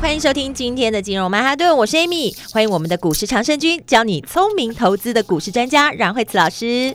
欢迎收听今天的金融曼哈顿，我是 Amy，欢迎我们的股市长胜军，教你聪明投资的股市专家阮惠慈老师。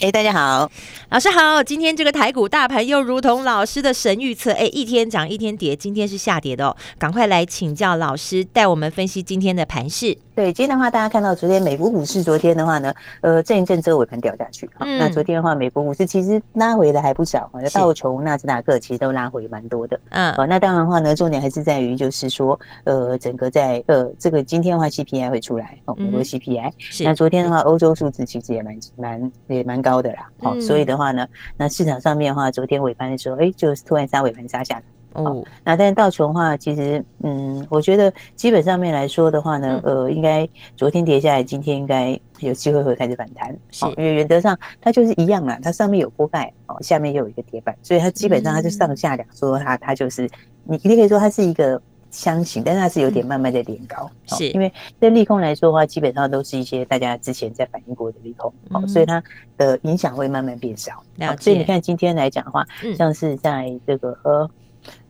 哎，大家好，老师好。今天这个台股大盘又如同老师的神预测，哎，一天涨一天跌，今天是下跌的哦。赶快来请教老师，带我们分析今天的盘势。对，今天的话，大家看到昨天美国股市，昨天的话呢，呃，震一震之后尾盘掉下去。嗯。那昨天的话，美国股市其实拉回的还不少，道琼、纳斯达克其实都拉回蛮多的。嗯。好，那当然的话呢，重点还是在于就是说，呃，整个在呃这个今天的话，CPI 会出来哦，美国 CPI。是。那昨天的话，欧洲数字其实也蛮蛮也蛮高的啦。好，所以的话呢，那市场上面的话，昨天尾盘的时候，哎，就是突然杀尾盘杀下来。哦，那但是道琼的话，其实，嗯，我觉得基本上面来说的话呢，呃，应该昨天跌下来，今天应该有机会会开始反弹，是，因为原则上它就是一样啦，它上面有锅盖，哦，下面又有一个铁板，所以它基本上它就上下两说它它就是，你你可以说它是一个箱型，但是它是有点慢慢在垫高，是。因为对利空来说的话，基本上都是一些大家之前在反映过的利空，哦，所以它的影响会慢慢变少，所以你看今天来讲的话，像是在这个呃。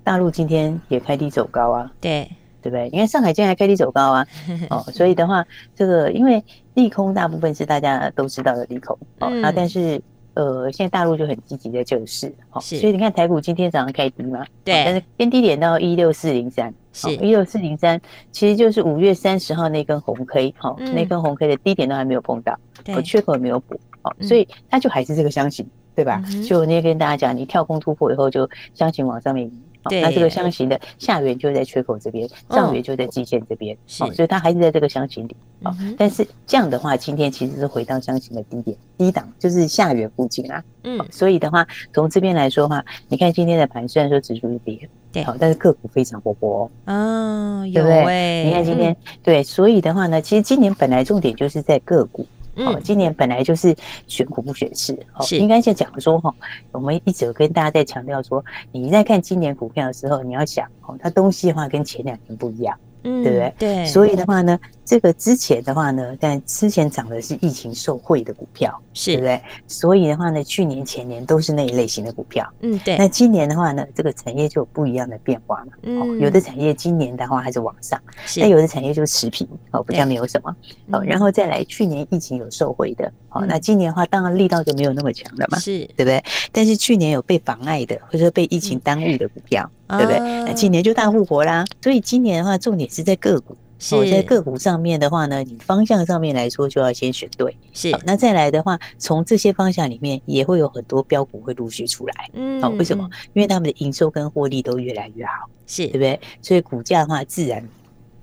大陆今天也开低走高啊，对。对不对？你看上海今天还开低走高啊，哦，所以的话，这个因为利空大部分是大家都知道的利空，哦，那但是呃，现在大陆就很积极的救市，哦，所以你看台股今天早上开低嘛，对，但是偏低点到一六四零三，是。一六四零三，其实就是五月三十号那根红 K，好，那根红 K 的低点都还没有碰到，对，缺口也没有补，哦，所以它就还是这个箱型，对吧？就我那天跟大家讲，你跳空突破以后，就箱型往上面移。对，那这个箱型的下缘就在缺口这边，上缘就在季线这边，哦，所以它还是在这个箱型里，哦，但是这样的话，今天其实是回到箱型的低点，低档就是下缘附近啊，嗯，所以的话，从这边来说的话，你看今天的盘虽然说指数是跌，对，好，但是个股非常活泼哦，对不对？你看今天，对，所以的话呢，其实今年本来重点就是在个股。哦，今年本来就是选股不选市，哦，应该是讲说哈，我们一直有跟大家在强调说，你在看今年股票的时候，你要想哦，它东西的话跟前两年不一样。嗯，对不对？对，所以的话呢，这个之前的话呢，但之前涨的是疫情受惠的股票，是，对不对？所以的话呢，去年前年都是那一类型的股票。嗯，对。那今年的话呢，这个产业就有不一样的变化嘛。嗯，有的产业今年的话还是往上，那有的产业就持平，哦，比较没有什么。哦，然后再来，去年疫情有受惠的，哦，那今年的话，当然力道就没有那么强了嘛，是，对不对？但是去年有被妨碍的，或者说被疫情耽误的股票。对不对？那今年就大复活啦。所以今年的话，重点是在个股。是，在个股上面的话呢，你方向上面来说，就要先选对。是，那再来的话，从这些方向里面，也会有很多标股会陆续出来。嗯，好，为什么？因为他们的营收跟获利都越来越好，是对不对？所以股价的话，自然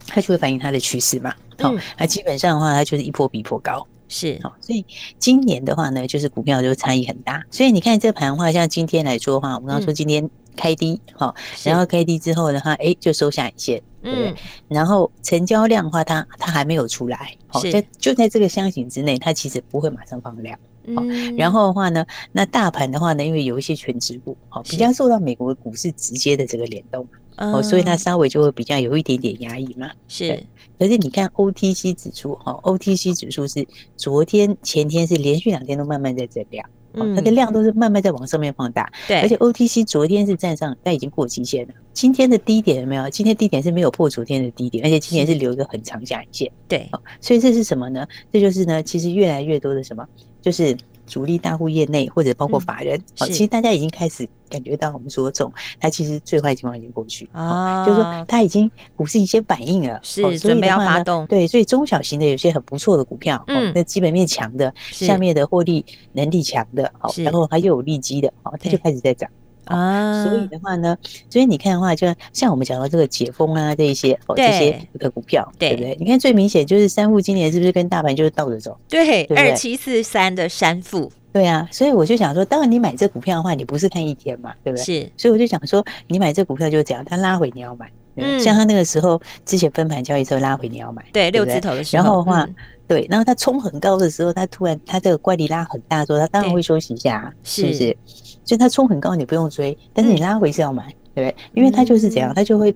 它就会反映它的趋势嘛。好，那基本上的话，它就是一波比一波高。是，好，所以今年的话呢，就是股票就差异很大。所以你看这盘的话，像今天来说的话，我们刚刚说今天。开低，好，然后开低之后的话，哎，就收下影线，对不对？然后成交量的话，它它还没有出来，好，在就在这个箱型之内，它其实不会马上放量，好，然后的话呢，那大盘的话呢，因为有一些全值股，好，比较受到美国股市直接的这个联动，哦，所以它稍微就会比较有一点点压抑嘛，是。可是你看 OTC 指数，哈，OTC 指数是昨天前天是连续两天都慢慢在增量。嗯，它的量都是慢慢在往上面放大，对，而且 OTC 昨天是站上，但已经过期限了。今天的低点有没有？今天低点是没有破昨天的低点，而且今天是留一个很长下影线，对，所以这是什么呢？这就是呢，其实越来越多的什么，就是。主力大户业内或者包括法人，好，其实大家已经开始感觉到我们说这种，它其实最坏情况已经过去啊，就是说它已经股市一些反应了，是准备要发动，对，所以中小型的有些很不错的股票，嗯，那基本面强的，下面的获利能力强的，好，然后它又有利基的，好，它就开始在涨。啊，所以的话呢，所以你看的话，就像我们讲到这个解封啊，这一些哦，这些的股票，对不对？你看最明显就是三富今年是不是跟大盘就是倒着走？对，二七四三的三富，对啊。所以我就想说，当然你买这股票的话，你不是看一天嘛，对不对？是。所以我就想说，你买这股票就是这样，它拉回你要买，嗯，像他那个时候之前分盘交易之后拉回，你要买，对，六字头的时候。然后的话，对，然后他冲很高的时候，他突然他这个乖离拉很大的时候，它当然会休息一下，是不是？所以它冲很高你不用追，但是你拉回是要买，对不对？因为他就是这样，他就会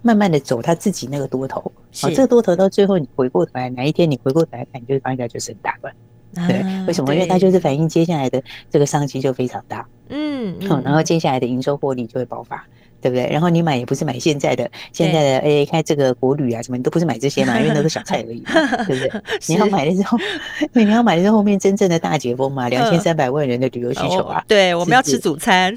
慢慢的走他自己那个多头。好，这个多头到最后你回过头来，哪一天你回过头来看，你就会发现它就是很大了，对，为什么？因为它就是反映接下来的这个商机就非常大，嗯，好，然后接下来的营收获利就会爆发。对不对？然后你买也不是买现在的，现在的哎，开这个国旅啊什么，你都不是买这些嘛，因为那都是小 菜而已，对不对？你要买的时候，对，你要买的是后面真正的大解封嘛，两千三百万人的旅游需求啊。对，我们要吃主餐。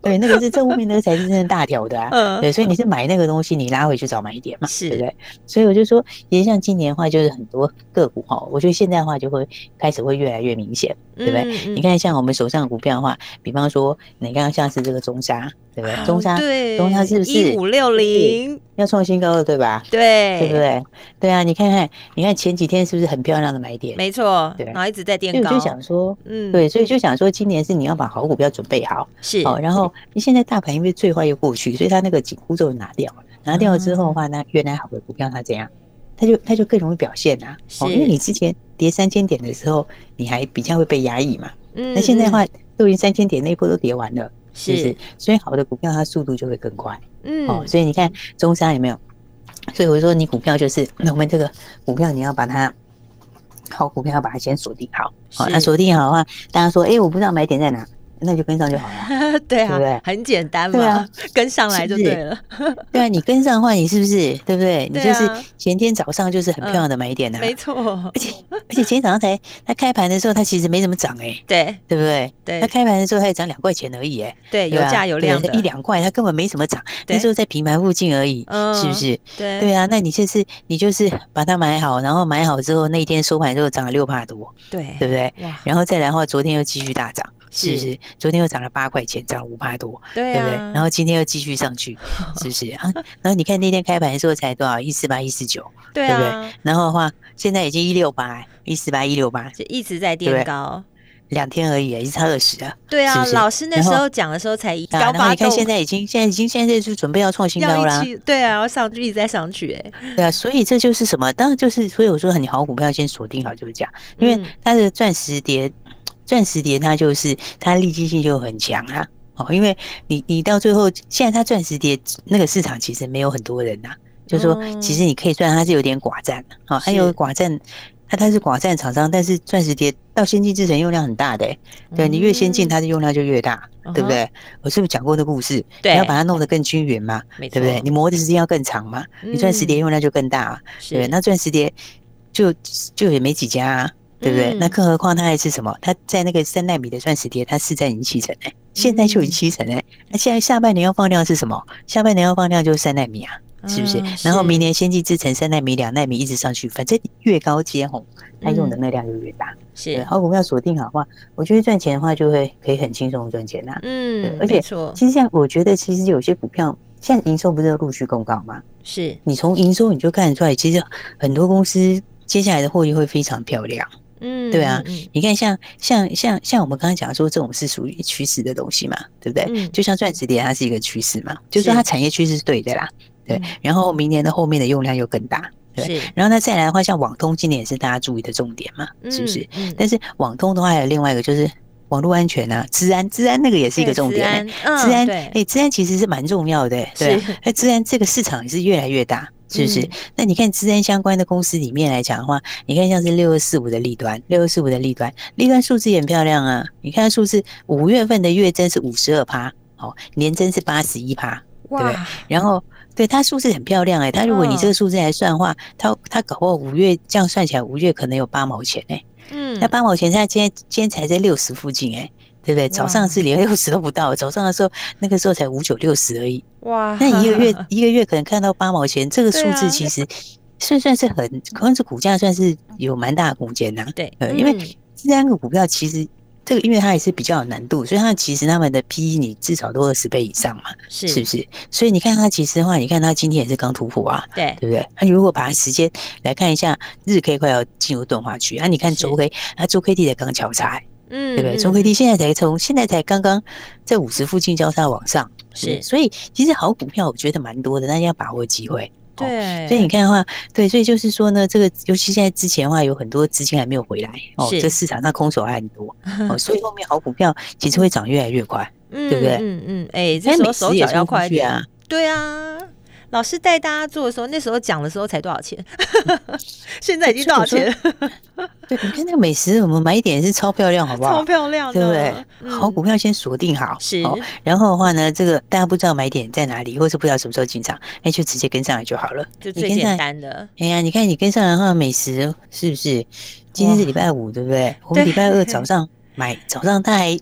对，那个是这后面那个才是真正大条的啊。对，所以你是买那个东西，你拉回去早买一点嘛，对不对？所以我就说，其实像今年的话，就是很多个股哈，我觉得现在的话就会开始会越来越明显，对不对？你看像我们手上的股票的话，比方说你刚刚像是这个中沙。对不对？中砂，对，中砂是不是一五六零要创新高了？对吧？对，对不对？对啊，你看看，你看前几天是不是很漂亮的买点？没错，对，然后一直在垫高。就想说，嗯，对，所以就想说，今年是你要把好股票准备好，是哦。然后你现在大盘因为最坏又过去，所以它那个紧箍咒拿掉了，拿掉了之后的话，那原来好的股票它怎样？它就它就更容易表现啊。哦，因为你之前跌三千点的时候，你还比较会被压抑嘛。嗯，那现在的话，都已经三千点那一波都跌完了。是不是？所以好的股票它速度就会更快。嗯，哦，所以你看中山有没有？所以我说你股票就是我们这个股票，你要把它好股票要把它先锁定好。好，那锁定好的话，大家说，哎，我不知道买点在哪。那就跟上就好了，对啊，对不对？很简单嘛，对啊，跟上来就对了。对啊，你跟上的话，你是不是对不对？你就是前天早上就是很漂亮的买点呢，没错。而且而且前天早上才它开盘的时候，它其实没怎么涨哎，对对不对？对，它开盘的时候它也涨两块钱而已哎，对，有价有量的，一两块它根本没怎么涨，那时候在平盘附近而已，是不是？对对啊，那你就是你就是把它买好，然后买好之后那一天收盘之后涨了六趴多，对对不对？然后再来的话，昨天又继续大涨。是不是？昨天又涨了八块钱，涨了五趴多，对不对？然后今天又继续上去，是不是 啊？然后你看那天开盘的时候才多少？一四八、一四九，对不对？然后的话，现在已经一六八，一四八、一六八，就一直在垫高，两天而已，一差二十啊。对啊，老师那时候讲的时候才高八。然后你看现在已经，现在已经，现在是准备要创新高了。对啊，要上去，一直在上去，哎。对啊，所以这就是什么？当然就是，所以我说很好股票先锁定好就是这样，因为它的钻石碟。钻石碟它就是它利基性就很强啊，哦，因为你你到最后现在它钻石碟那个市场其实没有很多人呐，就是说其实你可以算它是有点寡占，啊，还有寡占，它它是寡占厂商，但是钻石碟到先进制程用量很大的，对，你越先进它的用量就越大，对不对？我是不是讲过这故事？对，你要把它弄得更均匀嘛，对不对？你磨的时间要更长嘛，你钻石碟用量就更大，啊对，那钻石碟就就也没几家啊。对不对？那更何况它还是什么？它在那个三纳米的钻石碟，它市占已经七成哎，现在就已经七成哎。那现在下半年要放量是什么？下半年要放量就是三纳米啊，是不是？然后明年先进制程三纳米、两纳米一直上去，反正越高阶吼，它用的那量就越大。是，好，我们要锁定好的话，我觉得赚钱的话就会可以很轻松赚钱呐。嗯，而且其实像我觉得，其实有些股票现在营收不是陆续公告吗？是你从营收你就看得出来，其实很多公司接下来的获利会非常漂亮。嗯，对啊，你看像像像像我们刚刚讲说，这种是属于趋势的东西嘛，对不对？嗯，就像钻石碟，它是一个趋势嘛，就是说它产业趋势是对的啦，对。然后明年的后面的用量又更大，对。然后那再来的话，像网通今年也是大家注意的重点嘛，是不是？但是网通的话还有另外一个就是网络安全啊，资安资安那个也是一个重点，资安哎，资安其实是蛮重要的，对。那资安这个市场也是越来越大。是不是？嗯、那你看资安相关的公司里面来讲的话，你看像是六二四五的立端，六二四五的立端，立端数字也很漂亮啊。你看数字，五月份的月增是五十二趴，哦，年增是八十一趴，对不对？然后对它数字很漂亮哎、欸，它如果你这个数字来算的话，它它搞不好五月这样算起来，五月可能有八毛钱哎、欸，嗯，那八毛钱它今天今天才在六十附近哎、欸。对不对？早上是连六十都不到，早上的时候那个时候才五九六十而已。哇！那一个月 一个月可能看到八毛钱，这个数字其实算算是很，可能是股价算是有蛮大的空间呐。对，呃因为这三个股票其实这个，因为它也是比较有难度，所以它其实他们的 PE 你至少都二十倍以上嘛，是是不是？所以你看它其实的话，你看它今天也是刚突破啊，对对不对？那如果把它时间来看一下，日 K 快要进入钝化区啊，你看周 K，它周 K D 的刚交叉。嗯，对不对？中规第现在才从现在才刚刚在五十附近交叉往上，是，所以其实好股票我觉得蛮多的，大家要把握机会。对，所以你看的话，对，所以就是说呢，这个尤其现在之前的话，有很多资金还没有回来哦，这市场上空手还很多 哦，所以后面好股票其实会涨越来越快，对不对？嗯嗯，哎，这时候手脚要快一点啊，对啊。老师带大家做的时候，那时候讲的时候才多少钱？现在已经多少钱？对，你看那个美食，我们买一点是超漂亮，好不好？超漂亮，对不对？嗯、好股票先锁定好，是。然后的话呢，这个大家不知道买点在哪里，或是不知道什么时候进场，那就直接跟上来就好了，就最简单的。哎呀，你看你跟上来的话，美食是不是？今天是礼拜五，对不对？我们礼拜二早上买，早上他还。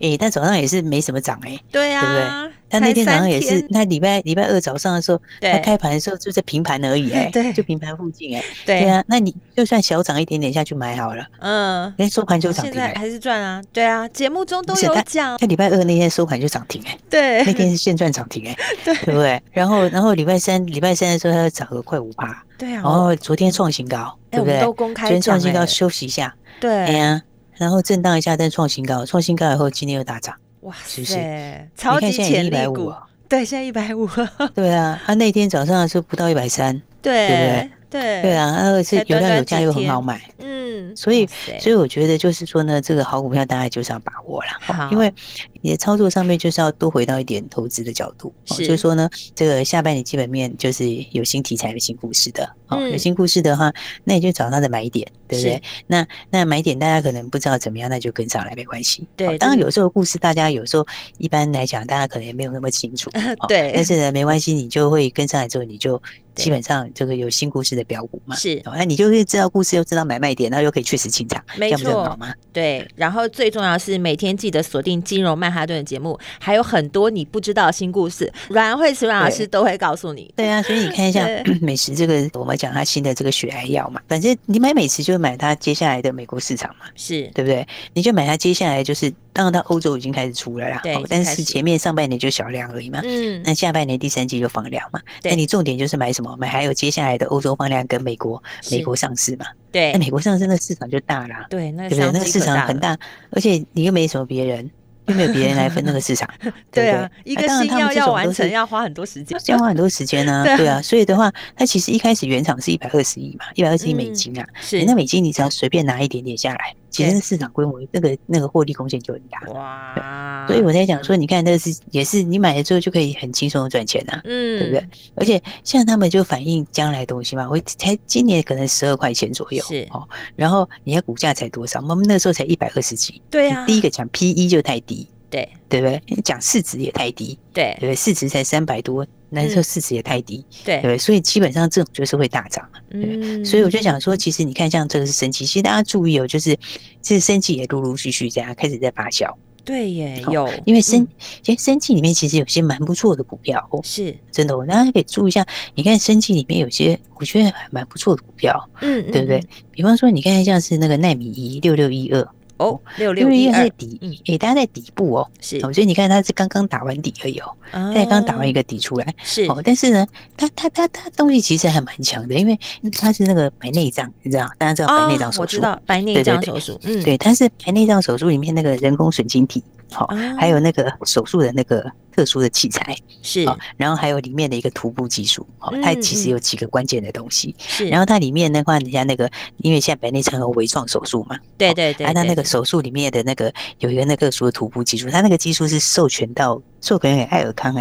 哎，但早上也是没什么涨哎，对呀，对不对？他那天早上也是，他礼拜礼拜二早上的时候，他开盘的时候就在平盘而已 哎，对，就平盘附近哎，对啊，那你就算小涨一点点下去买好了，嗯，连收盘就涨停，现在还是赚啊，对啊，节目中都有讲，他礼拜二那天收盘就涨停哎，对，那天是现赚涨停哎，对，对不对？然后然后礼拜三礼拜三的时候，它涨了快五趴，对啊，然后昨天创新高，对不对？都公开，昨天创新高休息一下，对，哎呀，然后震荡一下但创新高，创新高以后今天又大涨。哇，是不是？超级潜力股，对，现在一百五。对啊，他那天早上是不到一百三，对，对不对？对，对啊，二是有量有价又很好买，嗯，所以，所以我觉得就是说呢，这个好股票大家就是要把握了，好，因为你的操作上面就是要多回到一点投资的角度，是，就是说呢，这个下半年基本面就是有新题材、有新故事的，哦，有新故事的话，那你就找它的买点，对不对？那那买点大家可能不知道怎么样，那就跟上来没关系，对。当然有时候故事大家有时候一般来讲，大家可能也没有那么清楚，对。但是呢，没关系，你就会跟上来之后，你就。基本上这个有新故事的标股嘛，是，那你就会知道故事，又知道买卖点，然后又可以确实进场，没错吗？对，然后最重要是每天记得锁定金融曼哈顿的节目，还有很多你不知道的新故事，阮慧慈阮老师都会告诉你。对啊，所以你看一下 美食这个，我们讲它新的这个血癌药嘛，反正你买美食就买它接下来的美国市场嘛，是对不对？你就买它接下来就是，当然它欧洲已经开始出来了，对，但是前面上半年就小量而已嘛，嗯，那下半年第三季就放量嘛，那你重点就是买什么？买还有接下来的欧洲放量跟美国美国上市嘛？对，那美国上市那市场就大啦，对，那对不对？那个市场很大，而且你又没什么别人，又没有别人来分那个市场，对啊，一个新药要完成要花很多时间，要花很多时间 呢，对啊，所以的话，它其实一开始原厂是一百二十亿嘛，一百二十亿美金啊，是。那美金你只要随便拿一点点下来。其实市场规模那个那个获利贡献就很大哇，所以我在讲说，你看那个是也是你买了之后就可以很轻松的赚钱呐，嗯，对不对？而且像他们就反映将来的东西嘛，我才今年可能十二块钱左右是哦，然后你看股价才多少？我们那时候才一百二十几，对啊，第一个讲 PE 就太低，对。对不对？讲市值也太低，对。对，市值才三百多。那时候市值也太低，对。对，所以基本上这种就是会大涨，嗯，所以我就想说，其实你看像这个是生技，其实大家注意哦，就是这生技也陆陆续续这样开始在发酵，对耶，有，因为生其实生技里面其实有些蛮不错的股票哦，是。真的，我大家可以注意一下，你看生技里面有些我觉得还蛮不错的股票，嗯，对不对？比方说你看像是那个奈米一六六一二。哦，六六一二。底，嗯，诶，大家在底部哦，是。哦，所以你看它是刚刚打完底而已哦，它才刚打完一个底出来，是，哦，但是呢，它它它它东西其实还蛮强的，因为它是那个白内障，你知道，大家知道白内障手术，我知道白内障手术，嗯，对，它是白内障手术里面那个人工水晶体。好，还有那个手术的那个特殊的器材是，然后还有里面的一个徒步技术，好，它其实有几个关键的东西是，然后它里面的话，人家那个因为现在白内障和微创手术嘛，对对对，它那个手术里面的那个有一个那个特殊的徒步技术，它那个技术是授权到授权给爱尔康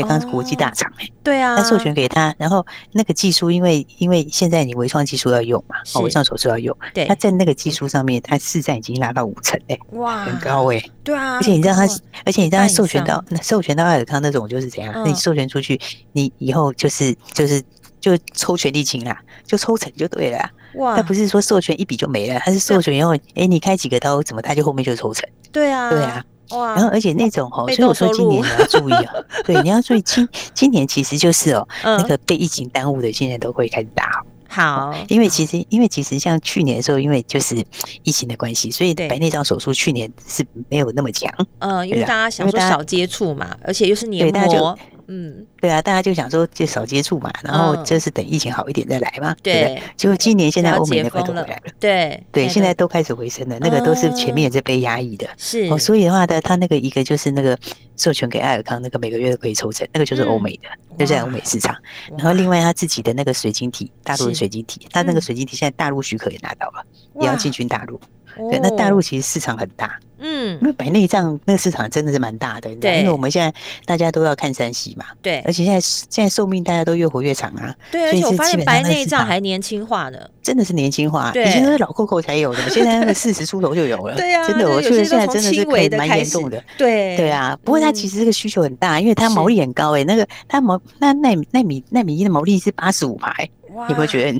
尔康是国际大厂哎、欸，对啊，他授权给他，然后那个技术，因为因为现在你微创技术要用嘛，哦，微创手术要用，对，他在那个技术上面，他市占已经拉到五成哎，哇，很高哎，对啊，而且你知道他，而且你知道他授权到那授权到爱尔康那种就是怎样？那你授权出去，你以后就是就是就抽权利金啦，就抽成就对了，哇，他不是说授权一笔就没了，他是授权以后，哎，你开几个刀，怎么他就后面就抽成，对啊，对啊。哇，然后而且那种哦，所以我说今年你要注意哦，对，你要注意今今年其实就是哦，那个被疫情耽误的，现在都会开始打好，因为其实因为其实像去年的时候，因为就是疫情的关系，所以白内障手术去年是没有那么强。嗯，因为大家想说少接触嘛，而且又是黏膜，嗯，对啊，大家就想说就少接触嘛，然后就是等疫情好一点再来嘛，对不对？结果今年现在欧美那块都回来了，对对，现在都开始回升了，那个都是前面也是被压抑的，是。哦，所以的话呢，他那个一个就是那个授权给艾尔康那个每个月都可以抽成，那个就是欧美的，就在欧美市场，然后另外他自己的那个水晶体，大陆的水晶体，他那个水晶体现在大陆许可也拿到了，也要进军大陆。对，那大陆其实市场很大，嗯，因为白内障那个市场真的是蛮大的，对，因为我们现在大家都要看三 C 嘛，对，而且现在现在寿命大家都越活越长啊，对，而且我发现白内障还年轻化呢，真的是年轻化，以前都是老扣扣才有的，现在那个四十出头就有了，对啊，真的，我觉得现在真的是可以蛮严重的，对，对啊，不过它其实这个需求很大，因为它毛利很高诶，那个它毛那奈米奈米奈米一的毛利是八十五排。你会觉得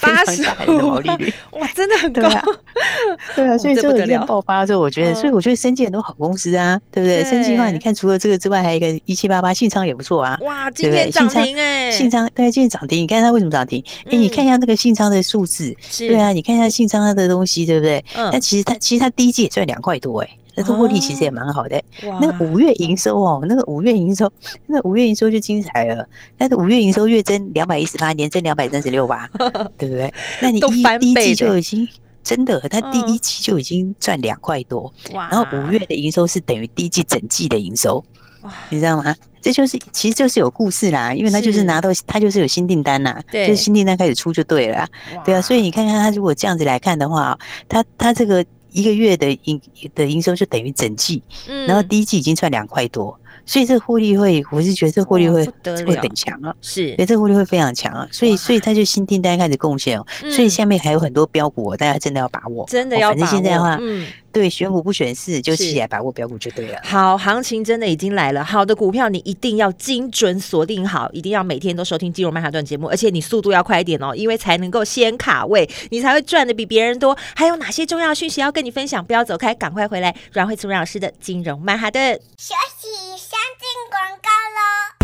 八十的毛利率哇，真的很高，对啊，所以这个一旦爆发之后，我觉得，所以我觉得生技很多好公司啊，对不对？生技的话，你看除了这个之外，还有一个一七八八信昌也不错啊，哇，今天涨停哎，信昌对，今天涨停，你看它为什么涨停？哎，你看一下那个信昌的数字，对啊，你看一下信昌它的东西，对不对？但其实它其实它第一季也赚两块多哎。那个获利其实也蛮好的，那五月营收哦，那个五月营收，那五月营收就精彩了。但是五月营收月增两百一十八，年增两百三十六吧，对不对？那你一第一季就已经真的，他第一季就已经赚两块多，然后五月的营收是等于第一季整季的营收，你知道吗？这就是其实就是有故事啦，因为他就是拿到他就是有新订单呐，就是新订单开始出就对了，对啊，所以你看看他如果这样子来看的话，他他这个。一个月的营的营收就等于整季，嗯，然后第一季已经赚两块多，所以这个获利会，我是觉得这个获利会会很强啊，是，所以这个获利会非常强啊，所以所以他就新订单开始贡献哦，所以下面还有很多标股，大家真的要把握，真的要把握，反正现在的话，嗯。对，选股不选市，就起来把握标股就对了。好，行情真的已经来了。好的股票，你一定要精准锁定好，一定要每天都收听金融曼哈顿节目，而且你速度要快一点哦，因为才能够先卡位，你才会赚的比别人多。还有哪些重要讯息要跟你分享？不要走开，赶快回来。阮慧慈阮老师的金融曼哈顿。休息，先进广告喽。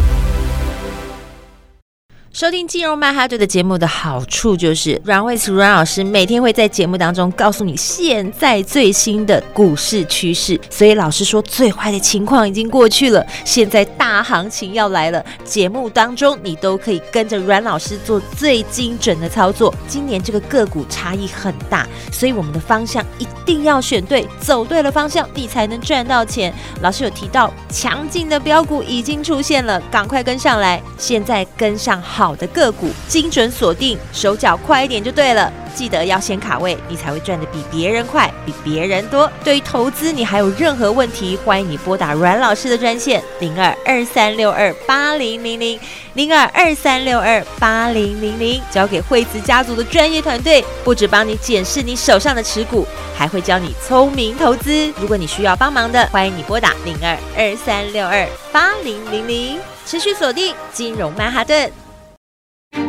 收听金融曼哈顿的节目的好处就是，阮慧慈阮老师每天会在节目当中告诉你现在最新的股市趋势。所以老师说，最坏的情况已经过去了，现在大行情要来了。节目当中你都可以跟着阮老师做最精准的操作。今年这个个股差异很大，所以我们的方向一定要选对，走对了方向，你才能赚到钱。老师有提到，强劲的标股已经出现了，赶快跟上来，现在跟上好。好的个股，精准锁定，手脚快一点就对了。记得要先卡位，你才会赚得比别人快，比别人多。对于投资，你还有任何问题，欢迎你拨打阮老师的专线零二二三六二八零零零零二二三六二八零零零，交给惠慈家族的专业团队，不止帮你检视你手上的持股，还会教你聪明投资。如果你需要帮忙的，欢迎你拨打零二二三六二八零零零，持续锁定金融曼哈顿。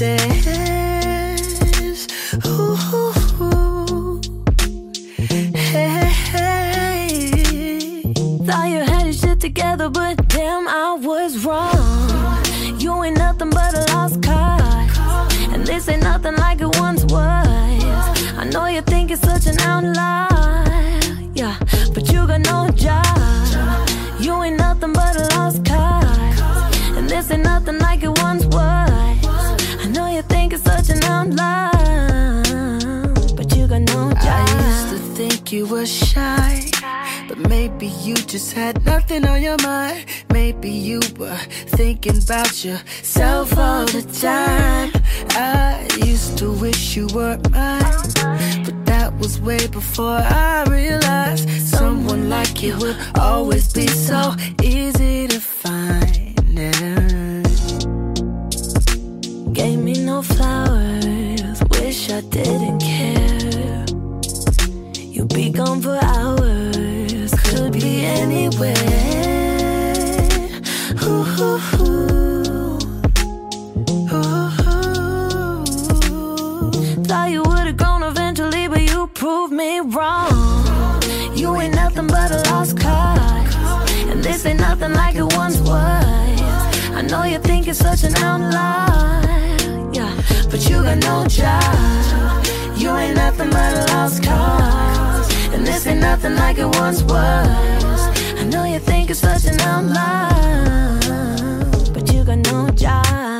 Thought you had shit together, but damn, I was wrong. You ain't nothing but a lost cause, and this ain't nothing like it once was. I know you think it's such an outlier, just had nothing on your mind. Maybe you were thinking about yourself all the time. I used to wish you were mine. But that was way before I realized someone like you would always be so easy to find. Gave me no flowers, wish I didn't care. You'd be gone for hours, anywhere. Ooh, ooh, ooh. Ooh. Thought you would've grown eventually, but you proved me wrong. You ain't nothing but a lost cause, and this ain't nothing like it once was. I know you think it's such an outlier, yeah, but you got no job. You ain't nothing but a lost cause, and this ain't nothing like it once was. You think it's such an outlier, but you got no job.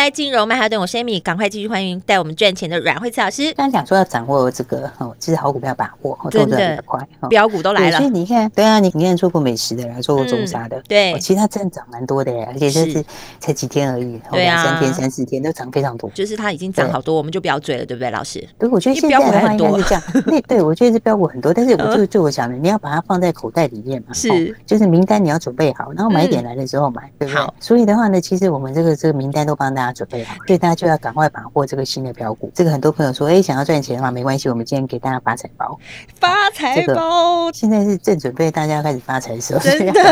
来，金融曼哈顿，我是 Amy，赶快继续欢迎带我们赚钱的阮慧慈老师。刚刚讲说要掌握这个哦，其实好股票把握，动作比较快，标股都来了。所以你看，对啊，你你看做过美食的，做过中沙的，嗯、对，其实它真的涨蛮多的，而且这是才几天而已，对啊，三天三四天都涨非常多。就是它已经涨好多，我们就不要追了，对不对，老师？对，我觉得现在的话应该是这样。那 对我觉得是标股很多，但是我就就我想的，你要把它放在口袋里面嘛，是，就是名单你要准备好，然后买点来的时候买，对不对？所以的话呢，其实我们这个这个名单都帮帮大家准备好，所以大家就要赶快把握这个新的标股。这个很多朋友说，哎，想要赚钱的话，没关系，我们今天给大家发财包。发财包，现在是正准备大家开始发财的时候，真的，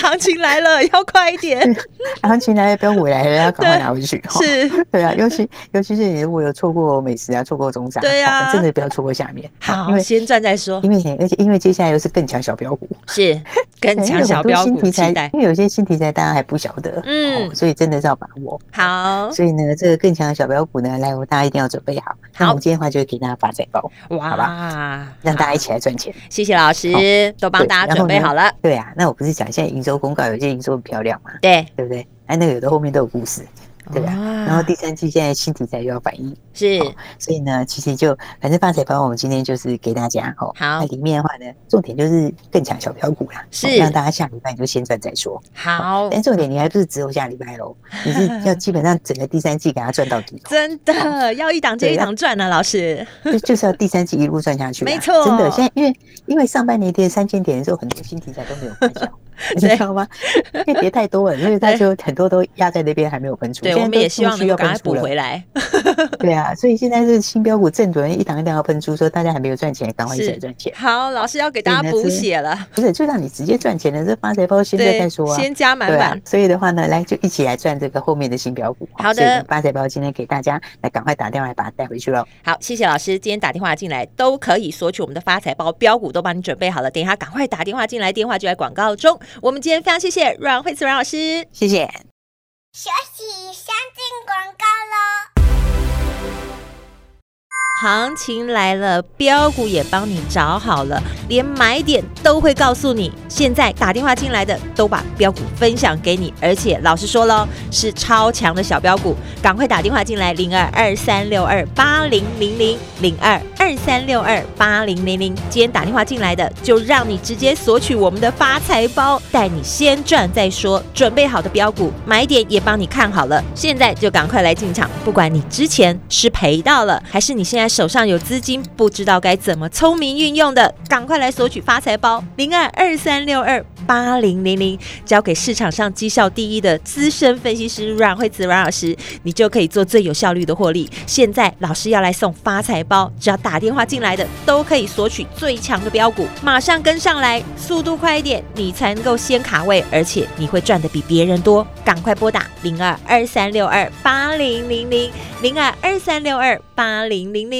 行情来了，要快一点。行情来了，标股来了，要赶快拿回去。是，对啊，尤其尤其是你如果有错过美食啊，错过中山，对啊，真的不要错过下面。好，因为先赚再说。因为而且因为接下来又是更强小标股，是更强小标股新题材，因为有些新题材大家还不晓得，嗯，所以真的是要把握。好，所以呢，这个更强的小标股呢，来，我大家一定要准备好。那我们今天的话就会给大家发财包，哇，好吧，让大家一起来赚钱。谢谢老师，都帮大家准备好了。对啊，那我不是讲现在营收公告，有些营收很漂亮嘛？对，对不对？哎，那个有的后面都有故事。对吧？然后第三季现在新题材又要反应，是，所以呢，其实就反正发财包，我们今天就是给大家哦。好，那里面的话呢，重点就是更强小票股啦，是让大家下礼拜就先赚再说。好，但重点你还不是只有下礼拜喽，你是要基本上整个第三季给它赚到底。真的要一档接一档赚啊，老师。就就是要第三季一路赚下去。没错，真的。现在因为因为上半年跌三千点的时候，很多新题材都没有发酵。你知道吗？因为跌太多了，所以它就很多都压在那边还没有分出。对，我们也希望能够赶快补回来。对啊，所以现在是新标股正准一档一档要喷出，说大家还没有赚钱，赶快一起来赚钱。好，老师要给大家补血了。不是，就让你直接赚钱的这发财包，现在再说啊，先加满满。所以的话呢，来就一起来赚这个后面的新标股。好的，发财包今天给大家来，赶快打电话来把它带回去喽。好，谢谢老师，今天打电话进来都可以索取我们的发财包标股，都帮你准备好了。等一下赶快打电话进来，电话就在广告中。我们今天非常谢谢。谢谢阮慧慈阮老师，谢谢。学习先进广告喽。行情来了，标股也帮你找好了，连买点都会告诉你。现在打电话进来的都把标股分享给你，而且老实说喽，是超强的小标股，赶快打电话进来，零二二三六二八零零零零二二三六二八零零零。今天打电话进来的，就让你直接索取我们的发财包，带你先赚再说。准备好的标股买点也帮你看好了，现在就赶快来进场。不管你之前是赔到了，还是你现在。手上有资金，不知道该怎么聪明运用的，赶快来索取发财包零二二三六二八零零零，交给市场上绩效第一的资深分析师阮慧慈阮老师，你就可以做最有效率的获利。现在老师要来送发财包，只要打电话进来的都可以索取最强的标股，马上跟上来，速度快一点，你才能够先卡位，而且你会赚的比别人多。赶快拨打零二二三六二八零零零零二二三六二八零零零。